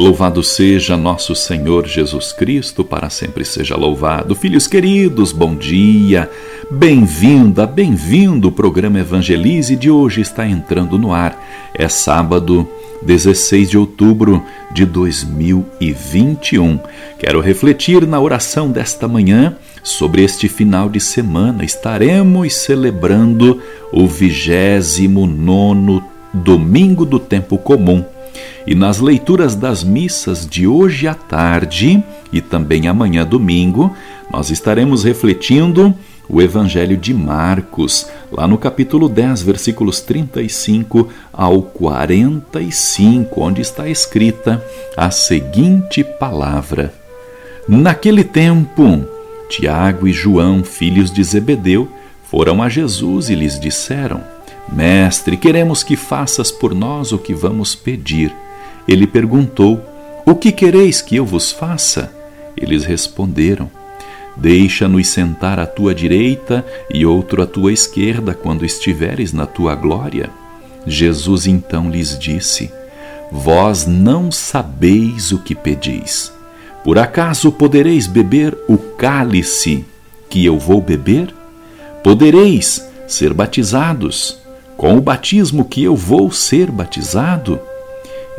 Louvado seja nosso Senhor Jesus Cristo, para sempre seja louvado. Filhos queridos, bom dia, bem-vinda, bem-vindo. O programa Evangelize de hoje está entrando no ar. É sábado, 16 de outubro de 2021. Quero refletir na oração desta manhã sobre este final de semana. Estaremos celebrando o 29 domingo do tempo comum. E nas leituras das missas de hoje à tarde e também amanhã domingo, nós estaremos refletindo o Evangelho de Marcos, lá no capítulo 10, versículos 35 ao 45, onde está escrita a seguinte palavra: Naquele tempo, Tiago e João, filhos de Zebedeu, foram a Jesus e lhes disseram: Mestre, queremos que faças por nós o que vamos pedir. Ele perguntou: O que quereis que eu vos faça? Eles responderam: Deixa-nos sentar à tua direita e outro à tua esquerda quando estiveres na tua glória. Jesus então lhes disse: Vós não sabeis o que pedis. Por acaso podereis beber o cálice que eu vou beber? Podereis ser batizados com o batismo que eu vou ser batizado?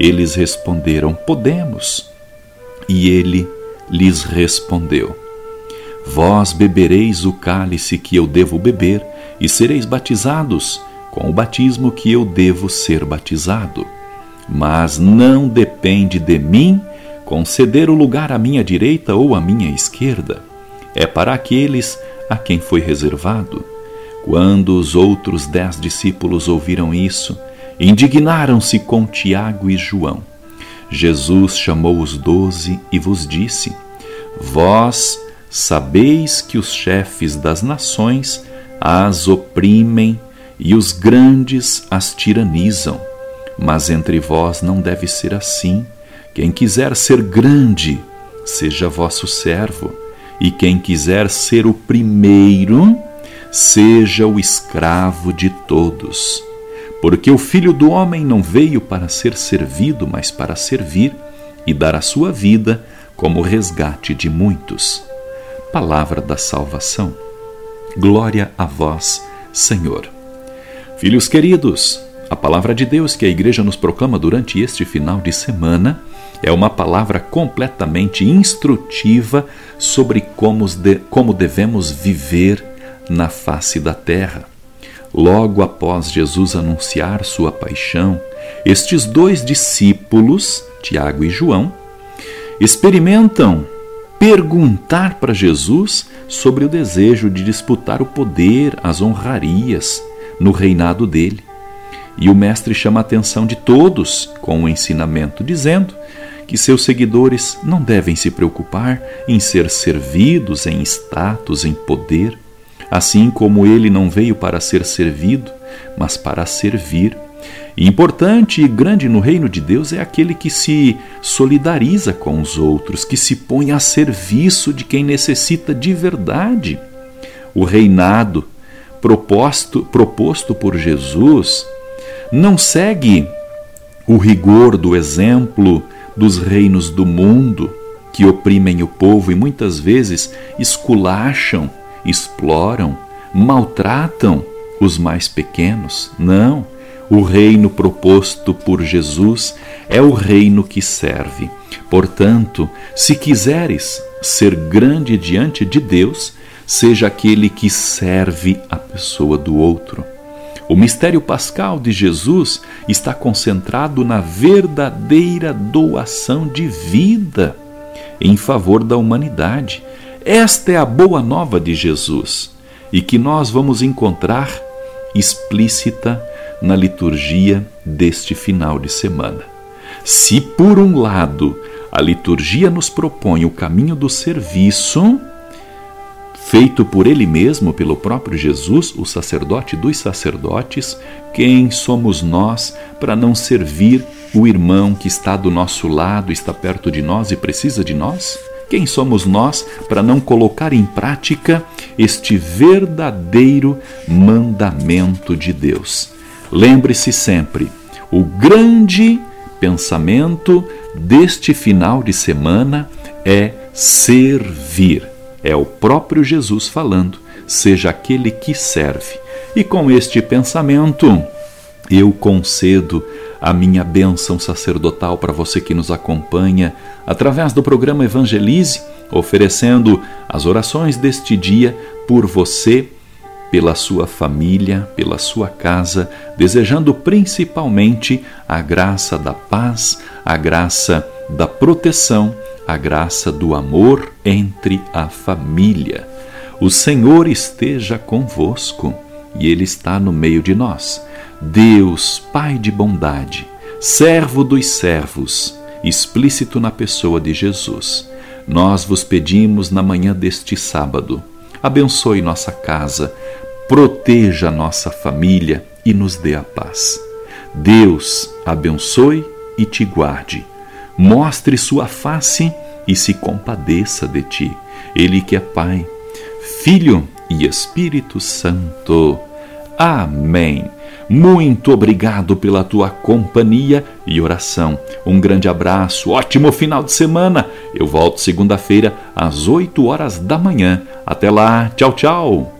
Eles responderam: Podemos. E ele lhes respondeu: Vós bebereis o cálice que eu devo beber, e sereis batizados com o batismo que eu devo ser batizado. Mas não depende de mim conceder o lugar à minha direita ou à minha esquerda. É para aqueles a quem foi reservado. Quando os outros dez discípulos ouviram isso, indignaram-se com Tiago e João. Jesus chamou os doze e vos disse: Vós Sabeis que os chefes das nações as oprimem e os grandes as tiranizam. Mas entre vós não deve ser assim. Quem quiser ser grande, seja vosso servo, e quem quiser ser o primeiro, seja o escravo de todos. Porque o filho do homem não veio para ser servido, mas para servir e dar a sua vida como resgate de muitos palavra da salvação. Glória a vós, Senhor. Filhos queridos, a palavra de Deus que a igreja nos proclama durante este final de semana é uma palavra completamente instrutiva sobre como, de, como devemos viver na face da terra. Logo após Jesus anunciar sua paixão, estes dois discípulos, Tiago e João, experimentam perguntar para Jesus sobre o desejo de disputar o poder, as honrarias no reinado dele. E o Mestre chama a atenção de todos com o ensinamento, dizendo que seus seguidores não devem se preocupar em ser servidos em status, em poder, assim como ele não veio para ser servido, mas para servir Importante e grande no reino de Deus é aquele que se solidariza com os outros, que se põe a serviço de quem necessita de verdade. O reinado proposto, proposto por Jesus não segue o rigor do exemplo dos reinos do mundo que oprimem o povo e muitas vezes esculacham, exploram, maltratam os mais pequenos. Não o reino proposto por Jesus é o reino que serve. Portanto, se quiseres ser grande diante de Deus, seja aquele que serve a pessoa do outro. O mistério pascal de Jesus está concentrado na verdadeira doação de vida em favor da humanidade. Esta é a boa nova de Jesus e que nós vamos encontrar explícita na liturgia deste final de semana. Se, por um lado, a liturgia nos propõe o caminho do serviço, feito por Ele mesmo, pelo próprio Jesus, o sacerdote dos sacerdotes, quem somos nós para não servir o irmão que está do nosso lado, está perto de nós e precisa de nós? Quem somos nós para não colocar em prática este verdadeiro mandamento de Deus? Lembre-se sempre, o grande pensamento deste final de semana é servir. É o próprio Jesus falando, seja aquele que serve. E com este pensamento, eu concedo a minha bênção sacerdotal para você que nos acompanha através do programa Evangelize, oferecendo as orações deste dia por você, pela sua família, pela sua casa, desejando principalmente a graça da paz, a graça da proteção, a graça do amor entre a família. O Senhor esteja convosco e Ele está no meio de nós. Deus, Pai de bondade, servo dos servos, explícito na pessoa de Jesus, nós vos pedimos na manhã deste sábado, abençoe nossa casa, proteja nossa família e nos dê a paz. Deus abençoe e te guarde, mostre sua face e se compadeça de ti. Ele que é Pai, Filho e Espírito Santo. Amém. Muito obrigado pela tua companhia e oração. Um grande abraço, ótimo final de semana. Eu volto segunda-feira às 8 horas da manhã. Até lá, tchau, tchau.